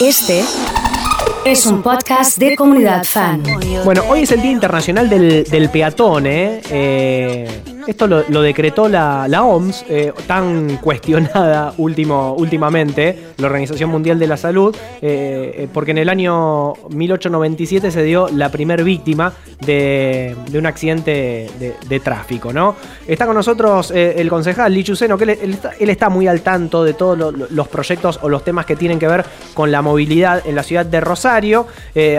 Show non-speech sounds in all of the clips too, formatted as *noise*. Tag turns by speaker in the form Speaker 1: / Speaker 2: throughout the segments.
Speaker 1: Este es un podcast de comunidad fan.
Speaker 2: Bueno, hoy es el Día Internacional del, del Peatón, ¿eh? Eh, esto lo, decretó la, OMS, eh, tan *laughs* cuestionada último, últimamente, la Organización Mundial de la Salud, eh, eh, porque en el año 1897 se dio la primer víctima de, un accidente de, tráfico, ¿no? Está con nosotros el concejal Lichuceno, que él, está, muy al tanto de todos lo- lo- los proyectos o los temas que tienen que ver con la movilidad en la ciudad de Rosario,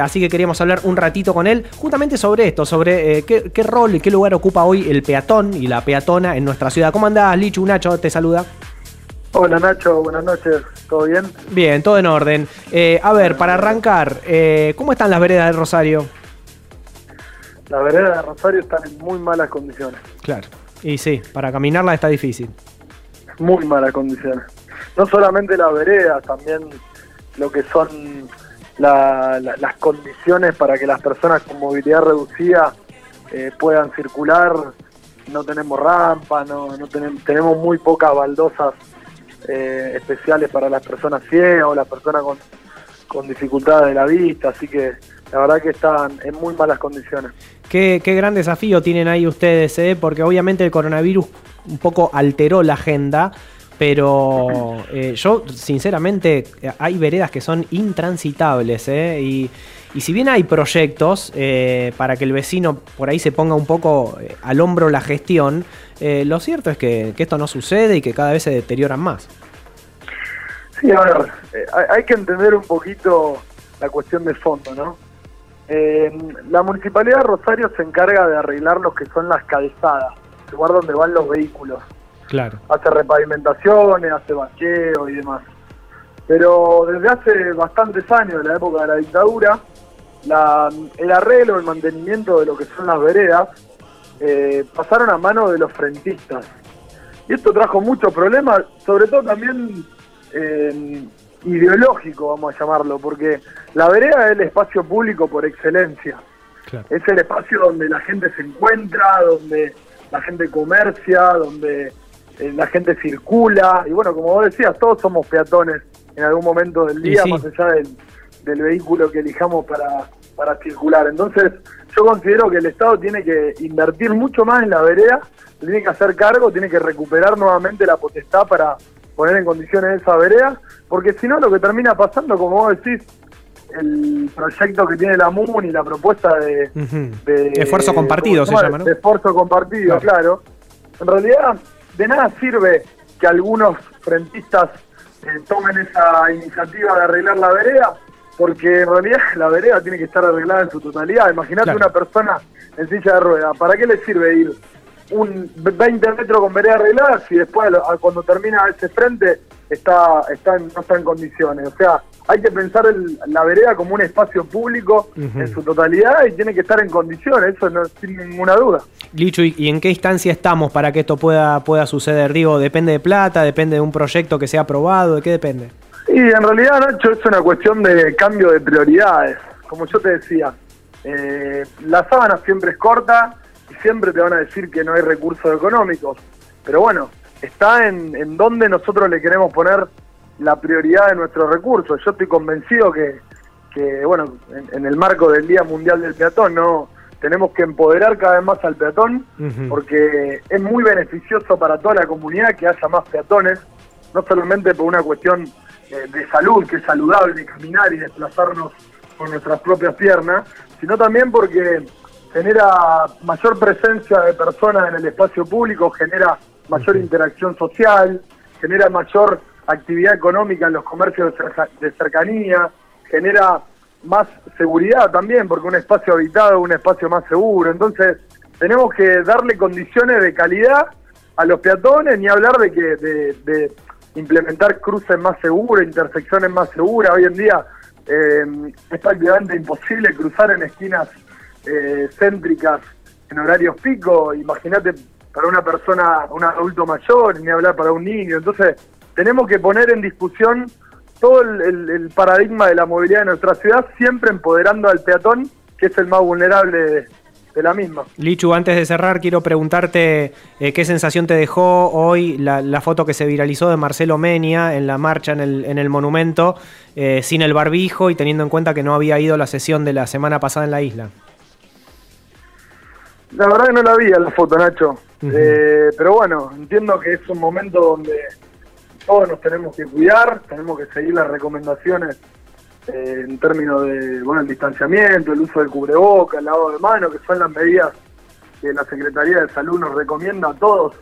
Speaker 2: así que queríamos hablar un ratito con él justamente sobre esto, sobre qué rol y qué lugar ocupa hoy el peatón y la peatona en nuestra ciudad. ¿Cómo andás, Lichu? Nacho te saluda.
Speaker 3: Hola Nacho, buenas noches, ¿todo bien?
Speaker 2: Bien, todo en orden. Eh, a ver, para arrancar, eh, ¿cómo están las veredas de Rosario?
Speaker 3: Las veredas de Rosario están en muy malas condiciones,
Speaker 2: Claro. Y sí, para caminarla está difícil.
Speaker 3: muy malas condiciones. No solamente las veredas, también lo que son la- la- las condiciones para que las personas con movilidad reducida eh, puedan circular. No tenemos rampa, no, no tenemos, tenemos muy pocas baldosas eh, especiales para las personas ciegas o las personas con, con dificultades de la vista, así que la verdad que están en muy malas condiciones.
Speaker 2: Qué, qué gran desafío tienen ahí ustedes, ¿eh? porque obviamente el coronavirus un poco alteró la agenda, pero eh, yo sinceramente hay veredas que son intransitables ¿eh? y, y si bien hay proyectos eh, para que el vecino por ahí se ponga un poco eh, al hombro la gestión, eh, lo cierto es que, que esto no sucede y que cada vez se deterioran más.
Speaker 3: Sí, a ver, eh, hay, que entender un poquito la cuestión de fondo, ¿no? Eh, la Municipalidad de Rosario se encarga de arreglar lo que son las calzadas, el lugar donde van los vehículos.
Speaker 2: Claro.
Speaker 3: Hace repavimentaciones, hace bacheo y demás. Pero desde hace bastantes años, de la época de la dictadura, la- el arreglo, el mantenimiento de lo que son las veredas, eh, pasaron a manos de los frentistas. Y esto trajo muchos problemas, sobre todo también eh, ideológico, vamos a llamarlo, porque la vereda es el espacio público por excelencia.
Speaker 2: Claro.
Speaker 3: Es el espacio donde la gente se encuentra, donde la gente comercia, donde eh, la gente circula. Y bueno, como vos decías, todos somos peatones en algún momento del día,
Speaker 2: sí.
Speaker 3: más allá del, del vehículo que elijamos para, para circular. Entonces, yo considero que el Estado tiene que invertir mucho más en la vereda, tiene que hacer cargo, tiene que recuperar nuevamente la potestad para poner en condiciones esa vereda, porque si no lo que termina pasando, como vos decís, el proyecto que tiene la MUN y la propuesta de, de-
Speaker 2: Esfuerzo compartido se
Speaker 3: ¿cómo
Speaker 2: llama, ¿no?
Speaker 3: De esfuerzo compartido, claro. En realidad, de nada sirve que algunos frentistas eh, tomen esa iniciativa de arreglar la vereda, porque en realidad *laughs* la vereda tiene que estar arreglada en su totalidad. Imagínate
Speaker 2: Claro.
Speaker 3: una persona en silla de ruedas, ¿para qué le sirve ir un 20 metros con vereda arreglada si después cuando termina ese frente está, está en- no está en condiciones? O sea, hay que pensar el- la vereda como un espacio público en su totalidad y tiene que estar en condiciones, eso no sin ninguna duda.
Speaker 2: Lichu, ¿y y en qué instancia estamos para que esto pueda, pueda suceder? Digo, ¿depende de plata? ¿Depende de un proyecto que sea aprobado? ¿De qué depende?
Speaker 3: Y en realidad, Nacho, es una cuestión de cambio de prioridades. Como yo te decía, eh, la sábana siempre es corta y siempre te van a decir que no hay recursos económicos. Pero bueno, está en, en dónde nosotros le queremos poner la prioridad de nuestros recursos. Yo estoy convencido que, que bueno, en, en el marco del Día Mundial del Peatón, no tenemos que empoderar cada vez más al peatón porque es muy beneficioso para toda la comunidad que haya más peatones, no solamente por una cuestión eh, de salud, que es saludable caminar y desplazarnos con nuestras propias piernas, sino también porque genera mayor presencia de personas en el espacio público, genera mayor interacción social, genera mayor actividad económica en los comercios de cerca- de cercanía, genera más seguridad también, porque un espacio habitado es un espacio más seguro. Entonces, tenemos que darle condiciones de calidad a los peatones, ni hablar de que de, de implementar cruces más seguros, intersecciones más seguras. Hoy en día eh, es prácticamente imposible cruzar en esquinas eh, céntricas en horarios pico. Imagínate para una persona, un adulto mayor, ni hablar para un niño. Entonces, tenemos que poner en discusión todo el, el- el paradigma de la movilidad de nuestra ciudad, siempre empoderando al peatón, que es el más vulnerable de la misma.
Speaker 2: Lichu, antes de cerrar, quiero preguntarte eh, qué sensación te dejó hoy la, foto que se viralizó de Marcelo Menia en la marcha en el, en el monumento, eh, sin el barbijo y teniendo en cuenta que no había ido a la sesión de la semana pasada en la isla.
Speaker 3: La verdad que no la vi la foto, Nacho. Eh, pero bueno, entiendo que es un momento donde todos nos tenemos que cuidar, tenemos que seguir las recomendaciones eh, en términos de bueno el distanciamiento, el uso del cubreboca, el lavado de manos, que son las medidas que la Secretaría de Salud nos recomienda a todos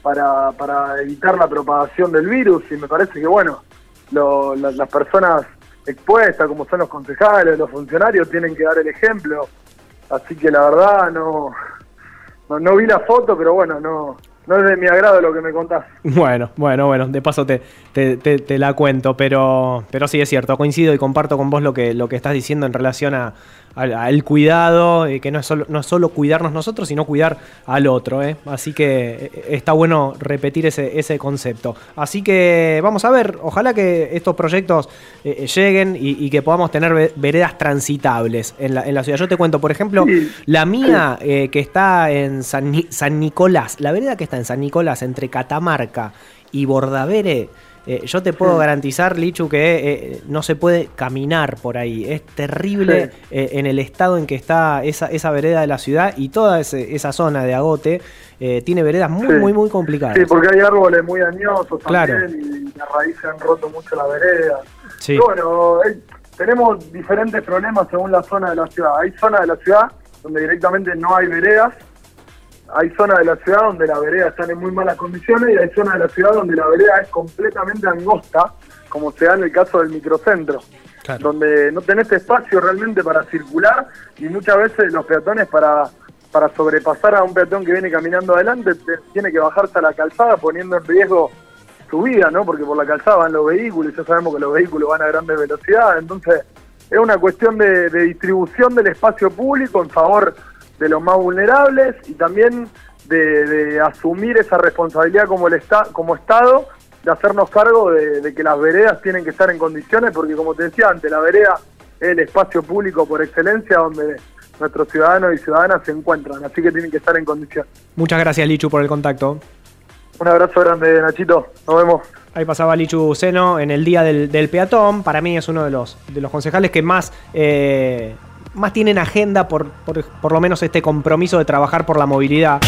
Speaker 3: para, para evitar la propagación del virus y me parece que bueno, las personas expuestas, como son los concejales, los funcionarios, tienen que dar el ejemplo. Así que la verdad no, no, vi la foto, pero bueno, no, no es de mi agrado lo que me contás. *laughs*
Speaker 2: Bueno, bueno, bueno, de paso te, te, la cuento, pero, pero sí es cierto, coincido y comparto con vos lo que, lo que estás diciendo en relación a, al, cuidado, eh, que no es, solo, no solo cuidarnos nosotros, sino cuidar al otro. Eh. Así que eh, está bueno repetir ese, ese concepto. Así que vamos a ver, ojalá que estos proyectos lleguen y, que podamos tener veredas transitables en la, en la ciudad. Yo te cuento, por ejemplo, la mía que está en San, San Nicolás, la vereda que está en San Nicolás entre Catamarca y Bordavere eh, yo te puedo garantizar, Lichu, que eh, no se puede caminar por ahí. Es terrible eh, en el estado en que está esa, esa vereda de la ciudad y toda esa zona de agote. tiene veredas muy, muy, muy complicadas.
Speaker 3: Sí, porque hay árboles muy añosos también y las raíces han roto mucho la vereda. Sí. bueno, tenemos diferentes problemas según la zona de la ciudad. Hay zonas de la ciudad donde directamente no hay veredas hay zonas de la ciudad donde la vereda está en muy malas condiciones y hay zonas de la ciudad donde la vereda es completamente angosta, como se da en el caso del microcentro, donde no tenés espacio realmente para circular y muchas veces los peatones para, para sobrepasar a un peatón que viene caminando adelante tiene que bajarse a la calzada poniendo en riesgo su vida, ¿no? Porque por la calzada van los vehículos y ya sabemos que los vehículos van a grandes velocidades, entonces es una cuestión de, de distribución del espacio público en favor de los más vulnerables y también de, asumir esa responsabilidad como, el como Estado, de hacernos cargo de, que las veredas tienen que estar en condiciones, porque como te decía antes, la vereda es el espacio público por excelencia donde nuestros ciudadanos y ciudadanas se encuentran, así que tienen que estar en condiciones.
Speaker 2: Muchas gracias Lichu por el contacto.
Speaker 3: Un abrazo grande Nachito, nos vemos.
Speaker 2: Ahí pasaba Lichu Seno en el día del, peatón. Para mí es uno de los, de los concejales que más eh, más tienen agenda por, por, lo menos este compromiso de trabajar por la movilidad.